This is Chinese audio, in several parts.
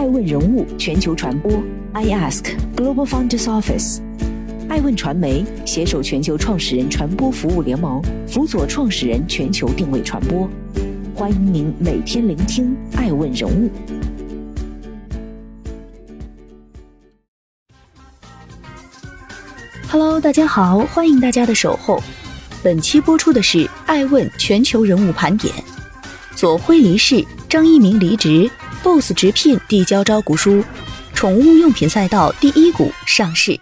爱问人物全球传播，I Ask Global Founders Office，爱问传媒携手全球创始人传播服务联盟，辅佐创始人全球定位传播。欢迎您每天聆听爱问人物。Hello，大家好，欢迎大家的守候。本期播出的是爱问全球人物盘点。左晖离世，张一鸣离职，BOSS 直聘递交招股书，宠物用品赛道第一股上市。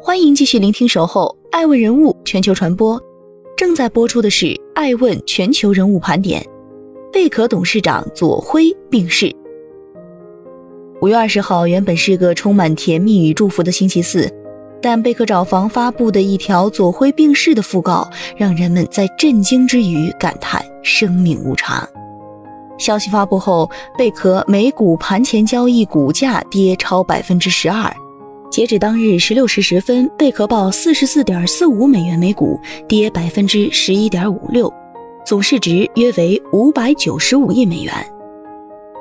欢迎继续聆听守候爱问人物全球传播。正在播出的是爱问全球人物盘点。贝壳董事长左晖病逝。五月二十号原本是个充满甜蜜与祝福的星期四，但贝壳找房发布的一条左晖病逝的讣告，让人们在震惊之余感叹生命无常。消息发布后，贝壳美股盘前交易股价跌超百分之十二。截止当日十六时十分，贝壳报四十四点四五美元每股，跌百分之十一点五六，总市值约为五百九十五亿美元。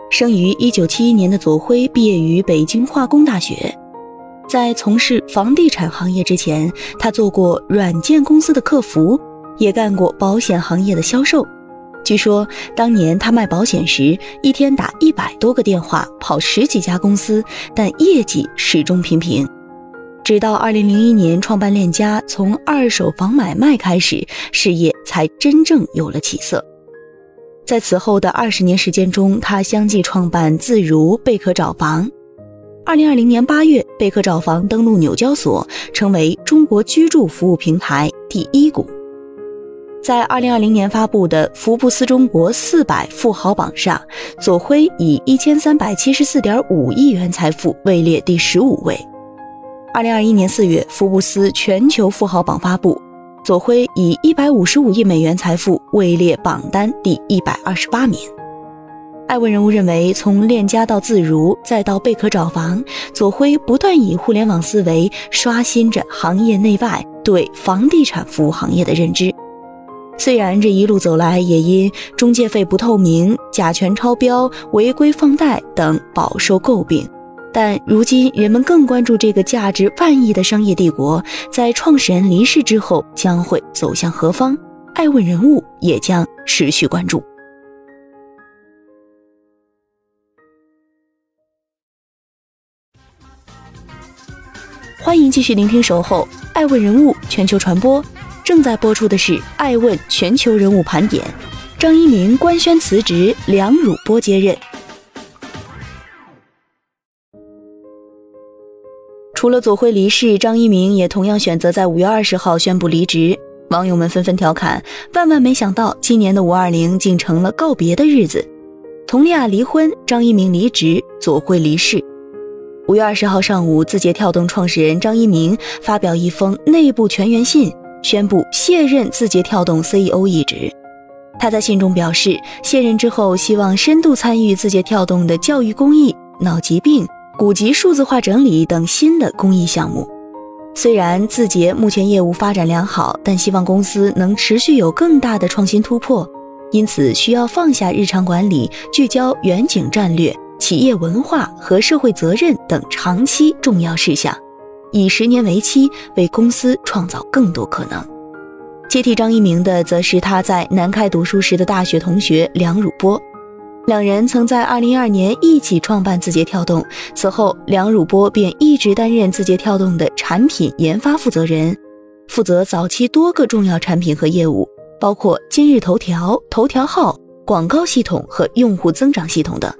生于一九七一年的左晖毕业于北京化工大学，在从事房地产行业之前，他做过软件公司的客服，也干过保险行业的销售。据说当年他卖保险时，一天打一百多个电话，跑十几家公司，但业绩始终平平。直到二零零一年创办链家，从二手房买卖开始，事业才真正有了起色。在此后的二十年时间中，他相继创办自如、贝壳找房。二零二零年八月，贝壳找房登陆纽交所，成为中国居住服务平台第一股。在二零二零年发布的福布斯中国四百富豪榜上，左晖以一千三百七十四点五亿元财富位列第十五位。二零二一年四月，福布斯全球富豪榜发布。左晖以一百五十五亿美元财富位列榜单第一百二十八名。爱问人物认为，从链家到自如，再到贝壳找房，左晖不断以互联网思维刷新着行业内外对房地产服务行业的认知。虽然这一路走来，也因中介费不透明、甲醛超标、违规放贷等饱受诟病。但如今，人们更关注这个价值万亿的商业帝国，在创始人离世之后将会走向何方？爱问人物也将持续关注。欢迎继续聆听《守候爱问人物全球传播》，正在播出的是《爱问全球人物盘点》。张一鸣官宣辞职，梁汝波接任。除了左晖离世，张一鸣也同样选择在五月二十号宣布离职。网友们纷纷调侃：万万没想到，今年的五二零竟成了告别的日子。佟丽娅离婚，张一鸣离职，左晖离世。五月二十号上午，字节跳动创始人张一鸣发表一封内部全员信，宣布卸任字节跳动 CEO 一职。他在信中表示，卸任之后希望深度参与字节跳动的教育公益、脑疾病。古籍数字化整理等新的公益项目，虽然字节目前业务发展良好，但希望公司能持续有更大的创新突破，因此需要放下日常管理，聚焦远景战略、企业文化和社会责任等长期重要事项，以十年为期，为公司创造更多可能。接替张一鸣的，则是他在南开读书时的大学同学梁汝波。两人曾在2012年一起创办字节跳动，此后梁汝波便一直担任字节跳动的产品研发负责人，负责早期多个重要产品和业务，包括今日头条、头条号、广告系统和用户增长系统等。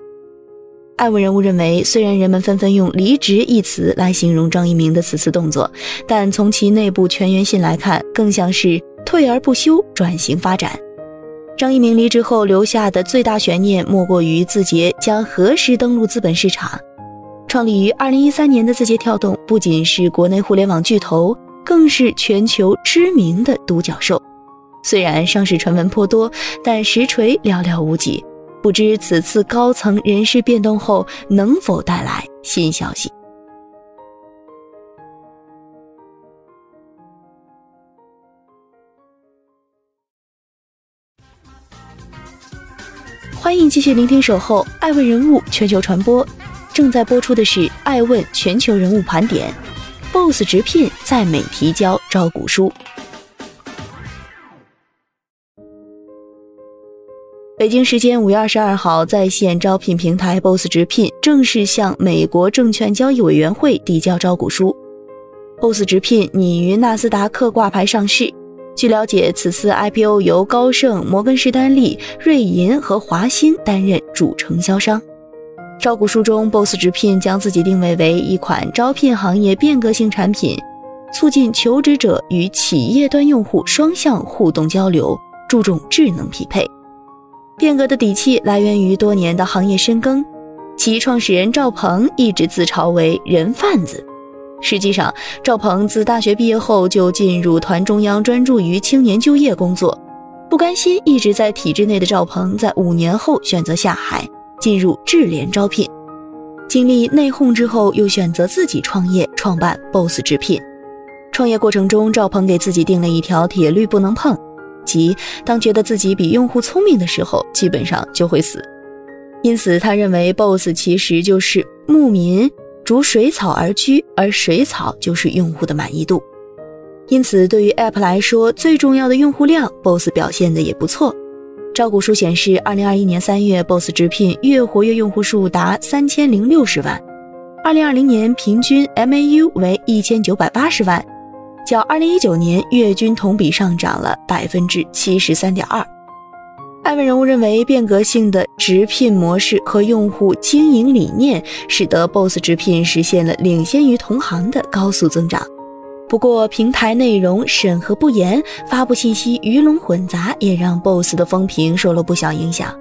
爱文人物认为，虽然人们纷纷用“离职”一词来形容张一鸣的此次动作，但从其内部全员信来看，更像是退而不休，转型发展。张一鸣离职后留下的最大悬念，莫过于字节将何时登陆资本市场。创立于二零一三年的字节跳动，不仅是国内互联网巨头，更是全球知名的独角兽。虽然上市传闻颇多，但实锤寥寥无几。不知此次高层人事变动后，能否带来新消息？欢迎继续聆听《守候爱问人物全球传播》，正在播出的是《爱问全球人物盘点》。BOSS 直聘在美提交招股书。北京时间五月二十二号，在线招聘平台 BOSS 直聘正式向美国证券交易委员会递交招股书。BOSS 直聘拟于纳斯达克挂牌上市。据了解，此次 IPO 由高盛、摩根士丹利、瑞银和华兴担任主承销商。招股书中，BOSS 直聘将自己定位为一款招聘行业变革性产品，促进求职者与企业端用户双向互动交流，注重智能匹配。变革的底气来源于多年的行业深耕。其创始人赵鹏一直自嘲为“人贩子”。实际上，赵鹏自大学毕业后就进入团中央，专注于青年就业工作。不甘心一直在体制内的赵鹏，在五年后选择下海，进入智联招聘。经历内讧之后，又选择自己创业，创办 BOSS 直聘。创业过程中，赵鹏给自己定了一条铁律不能碰，即当觉得自己比用户聪明的时候，基本上就会死。因此，他认为 BOSS 其实就是牧民。逐水草而居，而水草就是用户的满意度。因此，对于 App 来说，最重要的用户量，Boss 表现的也不错。招股书显示，二零二一年三月，Boss 直聘月活跃用户数达三千零六十万，二零二零年平均 MAU 为一千九百八十万，较二零一九年月均同比上涨了百分之七十三点二。艾问人物认为，变革性的直聘模式和用户经营理念，使得 BOSS 直聘实现了领先于同行的高速增长。不过，平台内容审核不严，发布信息鱼龙混杂，也让 BOSS 的风评受了不小影响。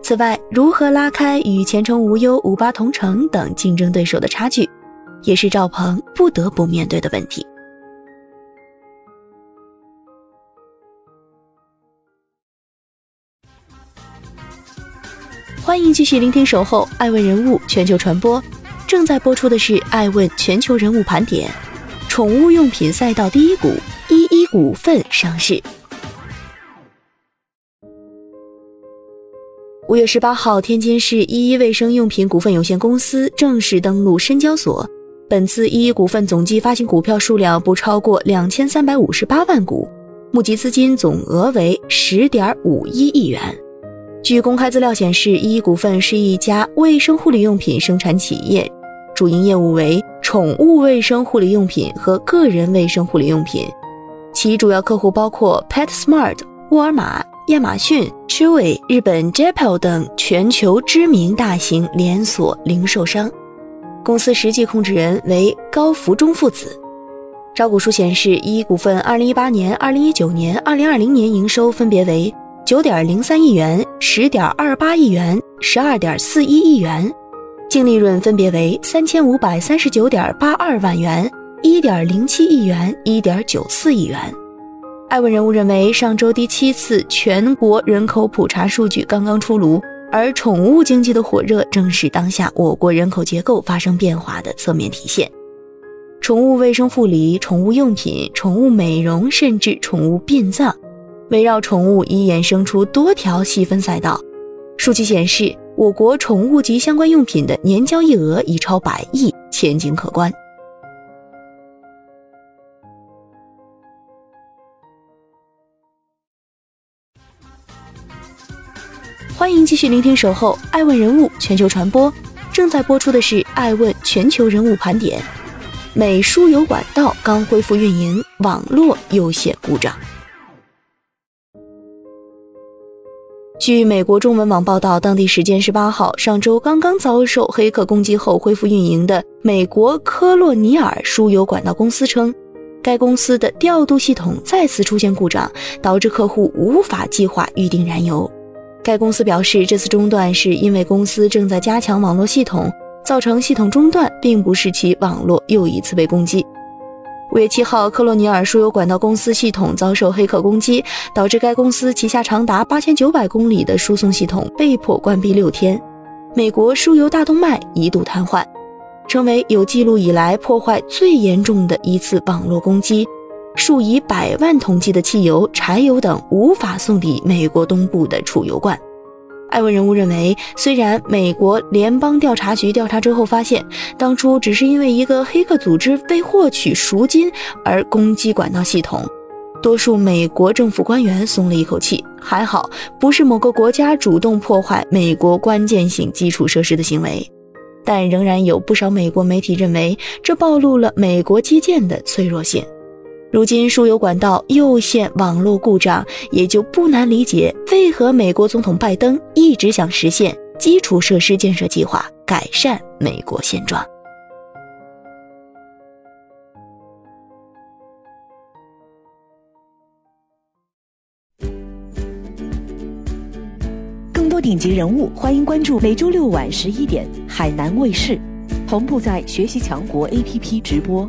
此外，如何拉开与前程无忧、五八同城等竞争对手的差距，也是赵鹏不得不面对的问题。欢迎继续聆听《守候爱问人物全球传播》，正在播出的是《爱问全球人物盘点》。宠物用品赛道第一股一一股份上市。五月十八号，天津市一一卫生用品股份有限公司正式登陆深交所。本次一一股份总计发行股票数量不超过两千三百五十八万股，募集资金总额为十点五一亿元。据公开资料显示，依依股份是一家卫生护理用品生产企业，主营业务为宠物卫生护理用品和个人卫生护理用品。其主要客户包括 PetSmart、沃尔玛、亚马逊、Chewy、日本 Jabil 等全球知名大型连锁零售商。公司实际控制人为高福忠父子。招股书显示，依依股份2018年、2019年、2020年营收分别为。九点零三亿元、十点二八亿元、十二点四一亿元，净利润分别为三千五百三十九点八二万元、一点零七亿元、一点九四亿元。艾问人物认为，上周第七次全国人口普查数据刚刚出炉，而宠物经济的火热正是当下我国人口结构发生变化的侧面体现。宠物卫生护理、宠物用品、宠物美容，甚至宠物殡葬。围绕宠物已衍生出多条细分赛道。数据显示，我国宠物及相关用品的年交易额已超百亿，前景可观。欢迎继续聆听《守候爱问人物全球传播》，正在播出的是《爱问全球人物盘点》。美输油管道刚恢复运营，网络又现故障。据美国中文网报道，当地时间十八号上周刚刚遭受黑客攻击后恢复运营的美国科洛尼尔输油管道公司称，该公司的调度系统再次出现故障，导致客户无法计划预订燃油。该公司表示，这次中断是因为公司正在加强网络系统，造成系统中断，并不是其网络又一次被攻击。五月七号，克洛尼尔输油管道公司系统遭受黑客攻击，导致该公司旗下长达八千九百公里的输送系统被迫关闭六天。美国输油大动脉一度瘫痪，成为有记录以来破坏最严重的一次网络攻击。数以百万桶计的汽油、柴油等无法送抵美国东部的储油罐。艾文人物认为，虽然美国联邦调查局调查之后发现，当初只是因为一个黑客组织为获取赎金而攻击管道系统，多数美国政府官员松了一口气，还好不是某个国家主动破坏美国关键性基础设施的行为。但仍然有不少美国媒体认为，这暴露了美国基建的脆弱性。如今输油管道又现网络故障，也就不难理解为何美国总统拜登一直想实现基础设施建设计划，改善美国现状。更多顶级人物，欢迎关注每周六晚十一点海南卫视，同步在学习强国 APP 直播。